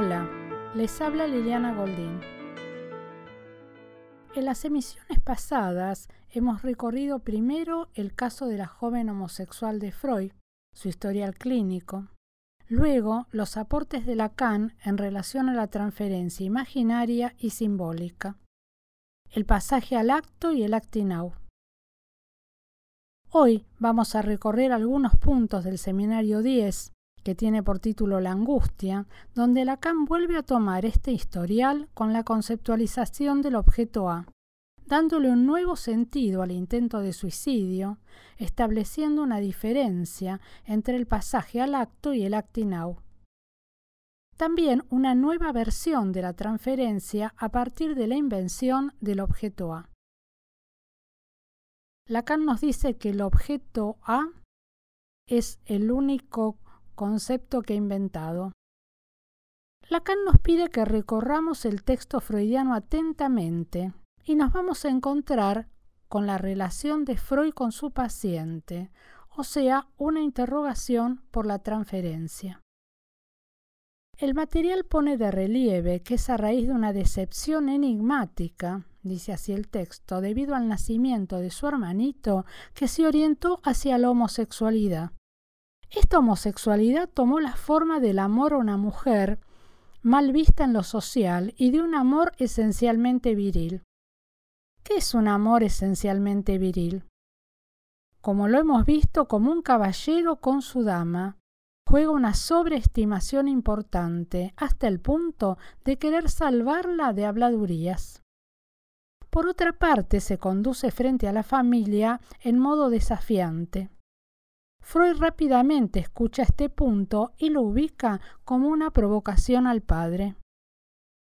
Hola, les habla Liliana Goldín. En las emisiones pasadas hemos recorrido primero el caso de la joven homosexual de Freud, su historial clínico, luego los aportes de Lacan en relación a la transferencia imaginaria y simbólica, el pasaje al acto y el actinau. Hoy vamos a recorrer algunos puntos del seminario 10, que tiene por título La angustia, donde Lacan vuelve a tomar este historial con la conceptualización del objeto A, dándole un nuevo sentido al intento de suicidio, estableciendo una diferencia entre el pasaje al acto y el actinau. También una nueva versión de la transferencia a partir de la invención del objeto A. Lacan nos dice que el objeto A es el único concepto que ha inventado. Lacan nos pide que recorramos el texto freudiano atentamente y nos vamos a encontrar con la relación de Freud con su paciente, o sea, una interrogación por la transferencia. El material pone de relieve que es a raíz de una decepción enigmática, dice así el texto, debido al nacimiento de su hermanito que se orientó hacia la homosexualidad. Esta homosexualidad tomó la forma del amor a una mujer mal vista en lo social y de un amor esencialmente viril. ¿Qué es un amor esencialmente viril? Como lo hemos visto, como un caballero con su dama, juega una sobreestimación importante hasta el punto de querer salvarla de habladurías. Por otra parte, se conduce frente a la familia en modo desafiante. Freud rápidamente escucha este punto y lo ubica como una provocación al padre.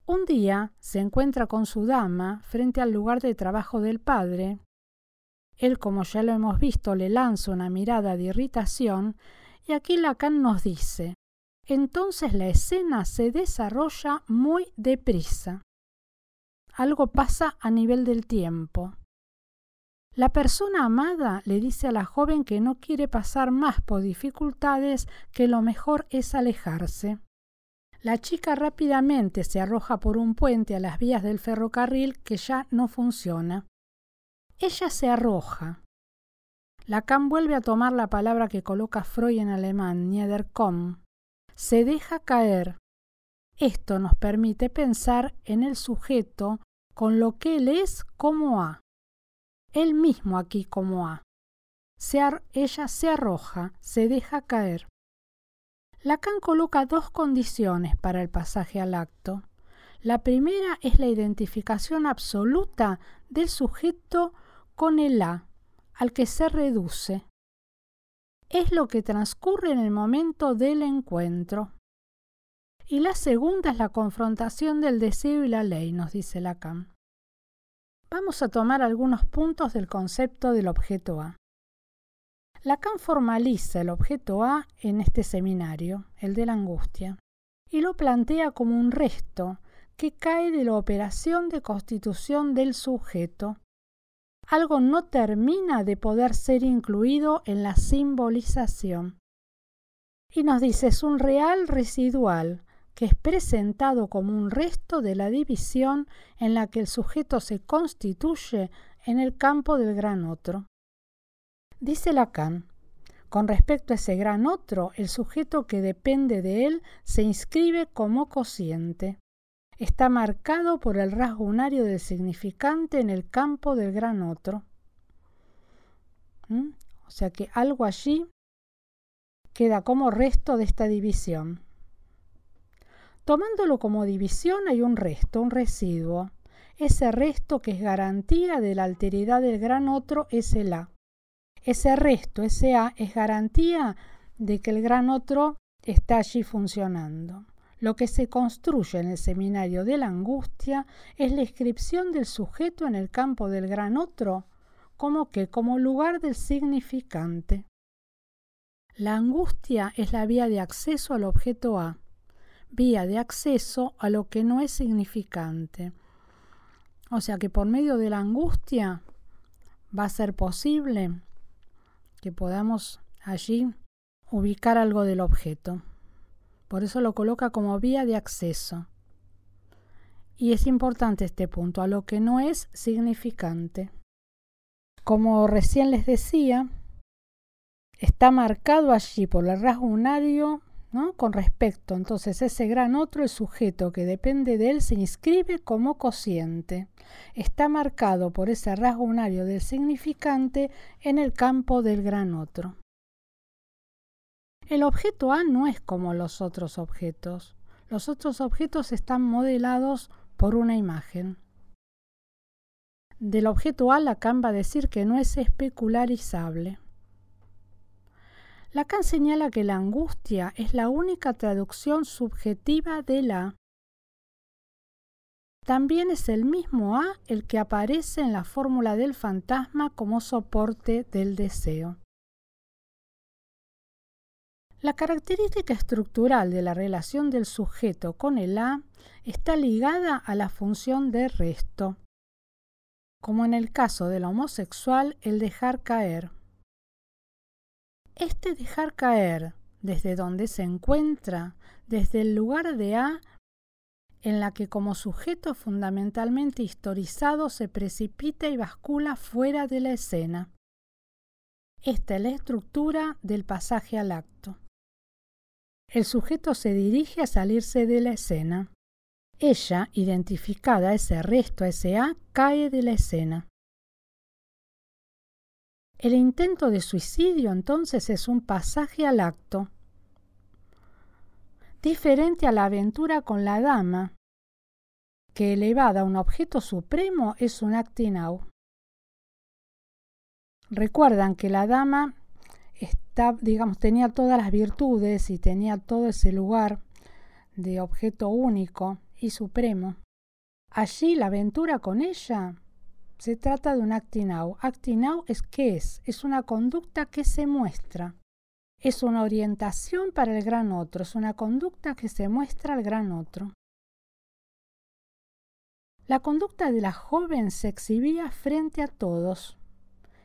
Un día se encuentra con su dama frente al lugar de trabajo del padre. Él, como ya lo hemos visto, le lanza una mirada de irritación y aquí Lacan nos dice, entonces la escena se desarrolla muy deprisa. Algo pasa a nivel del tiempo. La persona amada le dice a la joven que no quiere pasar más por dificultades, que lo mejor es alejarse. La chica rápidamente se arroja por un puente a las vías del ferrocarril que ya no funciona. Ella se arroja. Lacan vuelve a tomar la palabra que coloca Freud en alemán, Niederkommen. Se deja caer. Esto nos permite pensar en el sujeto con lo que él es como A él mismo aquí como A. ella se arroja, se deja caer. Lacan coloca dos condiciones para el pasaje al acto. La primera es la identificación absoluta del sujeto con el A, al que se reduce. Es lo que transcurre en el momento del encuentro. Y la segunda es la confrontación del deseo y la ley, nos dice Lacan. Vamos a tomar algunos puntos del concepto del objeto A. Lacan formaliza el objeto A en este seminario, el de la angustia, y lo plantea como un resto que cae de la operación de constitución del sujeto. Algo no termina de poder ser incluido en la simbolización. Y nos dice es un real residual que es presentado como un resto de la división en la que el sujeto se constituye en el campo del gran otro. Dice Lacan, con respecto a ese gran otro, el sujeto que depende de él se inscribe como cociente. Está marcado por el rasgo unario del significante en el campo del gran otro. ¿Mm? O sea que algo allí queda como resto de esta división. Tomándolo como división hay un resto, un residuo. Ese resto que es garantía de la alteridad del gran otro es el A. Ese resto, ese A, es garantía de que el gran otro está allí funcionando. Lo que se construye en el seminario de la angustia es la inscripción del sujeto en el campo del gran otro, como que como lugar del significante. La angustia es la vía de acceso al objeto A vía de acceso a lo que no es significante. O sea que por medio de la angustia va a ser posible que podamos allí ubicar algo del objeto. Por eso lo coloca como vía de acceso. Y es importante este punto, a lo que no es significante. Como recién les decía, está marcado allí por el rasgo unario ¿no? con respecto. Entonces ese gran otro, el sujeto que depende de él, se inscribe como cociente. Está marcado por ese rasgo unario del significante en el campo del gran otro. El objeto A no es como los otros objetos. Los otros objetos están modelados por una imagen. Del objeto A, Lacan va a decir que no es especularizable. Lacan señala que la angustia es la única traducción subjetiva de la. También es el mismo A el que aparece en la fórmula del fantasma como soporte del deseo. La característica estructural de la relación del sujeto con el A está ligada a la función de resto, como en el caso del homosexual el dejar caer. Este dejar caer desde donde se encuentra, desde el lugar de A, en la que como sujeto fundamentalmente historizado se precipita y bascula fuera de la escena. Esta es la estructura del pasaje al acto. El sujeto se dirige a salirse de la escena. Ella, identificada ese resto, ese A, cae de la escena. El intento de suicidio entonces es un pasaje al acto, diferente a la aventura con la dama, que elevada a un objeto supremo es un acting out. Recuerdan que la dama digamos, tenía todas las virtudes y tenía todo ese lugar de objeto único y supremo. Allí la aventura con ella se trata de un acting out. Es qué es? Es una conducta que se muestra. Es una orientación para el gran otro, es una conducta que se muestra al gran otro. La conducta de la joven se exhibía frente a todos,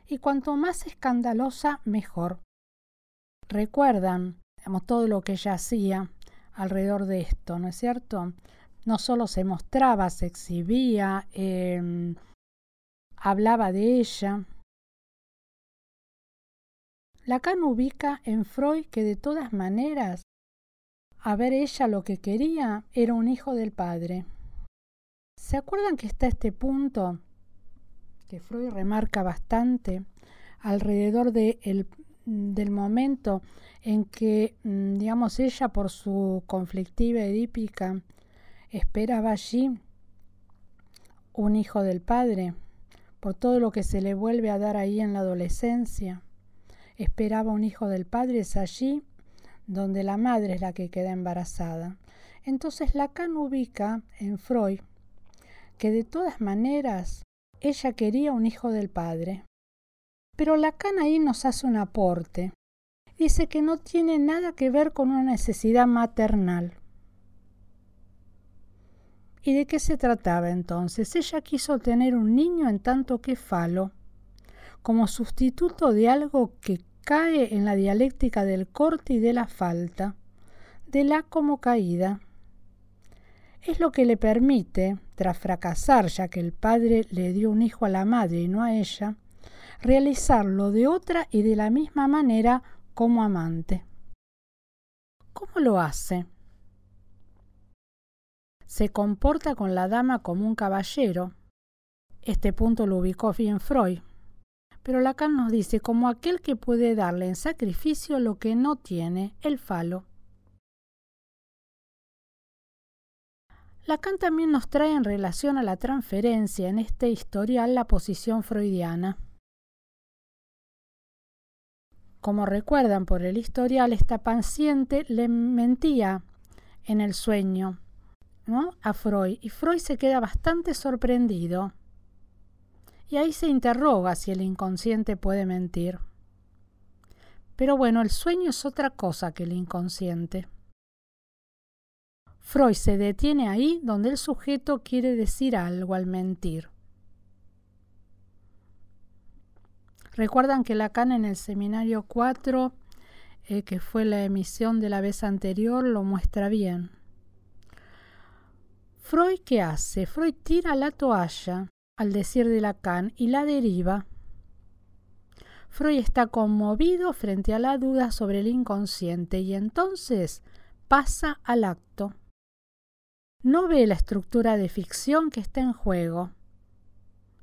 y cuanto más escandalosa, mejor. Recuerdan todo lo que ella hacía alrededor de esto, ¿no es cierto? No solo se mostraba, se exhibía, eh, hablaba de ella. Lacan ubica en Freud que de todas maneras, a ver ella lo que quería era un hijo del padre. ¿Se acuerdan que está este punto que Freud remarca bastante alrededor de el, del momento en que, mm, digamos, ella por su conflictiva edípica esperaba allí un hijo del padre? Por todo lo que se le vuelve a dar ahí en la adolescencia. Esperaba un hijo del padre, es allí donde la madre es la que queda embarazada. Entonces Lacan ubica en Freud que de todas maneras ella quería un hijo del padre. Pero Lacan ahí nos hace un aporte. Dice que no tiene nada que ver con una necesidad maternal. ¿Y de qué se trataba entonces? Ella quiso tener un niño en tanto que falo, como sustituto de algo que cae en la dialéctica del corte y de la falta, de la como caída. Es lo que le permite, tras fracasar ya que el padre le dio un hijo a la madre y no a ella, realizarlo de otra y de la misma manera como amante. ¿Cómo lo hace? Se comporta con la dama como un caballero. Este punto lo ubicó bien Freud. Pero Lacan nos dice como aquel que puede darle en sacrificio lo que no tiene, el falo. Lacan también nos trae en relación a la transferencia en este historial la posición freudiana. Como recuerdan por el historial, esta paciente le mentía en el sueño a Freud y Freud se queda bastante sorprendido. Y ahí se interroga si el inconsciente puede mentir. Pero bueno, el sueño es otra cosa que el inconsciente. Freud se detiene ahí donde el sujeto quiere decir algo al mentir. Recuerdan que Lacan en el seminario 4 eh, que fue la emisión de la vez anterior, lo muestra bien. Freud, ¿qué hace? Freud tira la toalla, al decir de Lacan, y la deriva. Freud está conmovido frente a la duda sobre el inconsciente y entonces pasa al acto. No ve la estructura de ficción que está en juego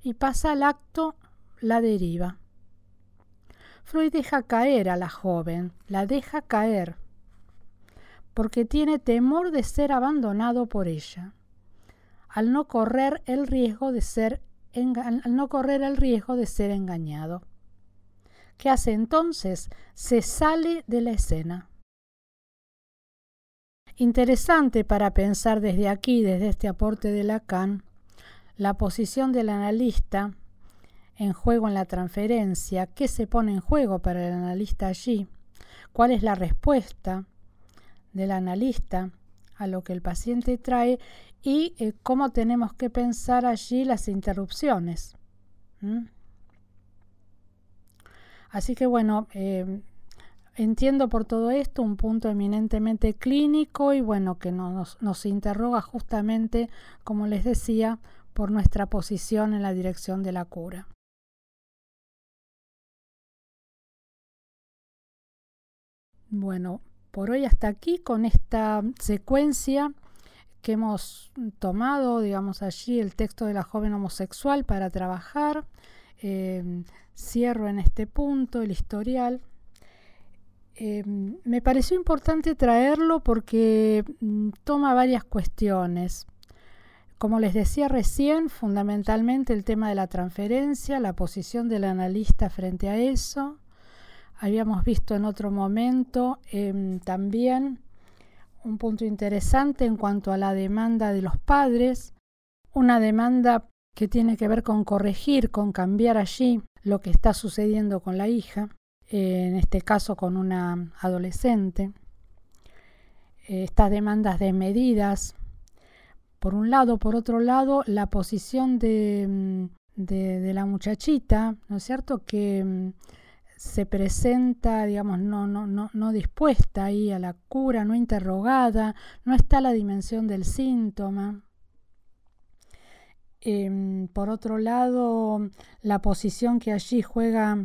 y pasa al acto la deriva. Freud deja caer a la joven, la deja caer, porque tiene temor de ser abandonado por ella al no correr el riesgo de ser, al no correr el riesgo de ser engañado. ¿Qué hace entonces? Se sale de la escena. Interesante para pensar desde aquí, desde este aporte de Lacan, la posición del analista en juego en la transferencia, qué se pone en juego para el analista allí, cuál es la respuesta del analista a lo que el paciente trae y eh, cómo tenemos que pensar allí las interrupciones. Así que bueno, eh, entiendo por todo esto un punto eminentemente clínico y bueno, que nos, nos interroga justamente, como les decía, por nuestra posición en la dirección de la cura. Bueno, por hoy hasta aquí con esta secuencia que hemos tomado, digamos, allí el texto de la joven homosexual para trabajar. Em, cierro en este punto el historial. Em, me pareció importante traerlo porque mm, toma varias cuestiones. Como les decía recién, fundamentalmente el tema de la transferencia, la posición del analista frente a eso. Habíamos visto en otro momento em, también un punto interesante en cuanto a la demanda de los padres, una demanda que tiene que ver con corregir, con cambiar allí lo que está sucediendo con la hija, en este caso con una adolescente. Eh, estas demandas de medidas, por un lado, por otro lado, la posición de, mm, de, de la muchachita, ¿no es cierto? Que mm, se presenta, digamos, no, no, no, no dispuesta ahí a la cura, no interrogada, no está la dimensión del síntoma. Em, por otro lado, la posición que allí juega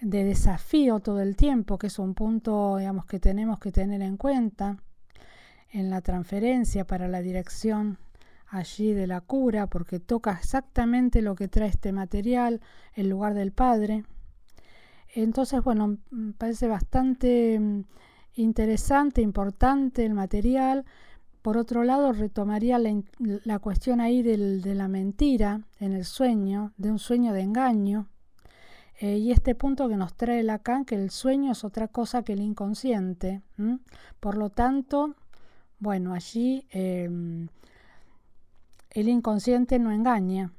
de desafío todo el tiempo, que es un punto, digamos, que tenemos que tener en cuenta en la transferencia para la dirección allí de la cura, porque toca exactamente lo que trae este material, el lugar del padre. Entonces, bueno, me parece bastante mm, interesante, importante el material. Por otro lado, retomaría la, cuestión ahí de la mentira en el sueño, de un sueño de engaño. Eh, y este punto que nos trae Lacan, que el sueño es otra cosa que el inconsciente. Por lo tanto, bueno, allí em, el inconsciente no engaña.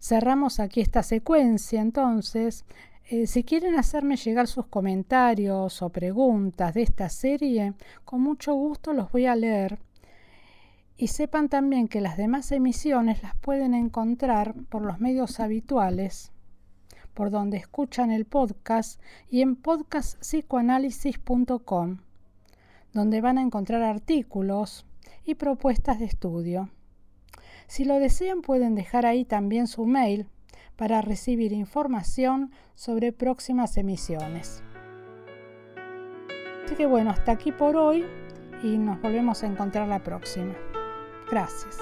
Cerramos aquí esta secuencia, entonces, eh, si quieren hacerme llegar sus comentarios o preguntas de esta serie, con mucho gusto los voy a leer. Y sepan también que las demás emisiones las pueden encontrar por los medios habituales, por donde escuchan el podcast y en podcastpsicoanálisis.com, donde van a encontrar artículos y propuestas de estudio. Si lo desean pueden dejar ahí también su mail para recibir información sobre próximas emisiones. Así que bueno, hasta aquí por hoy y nos volvemos a encontrar la próxima. Gracias.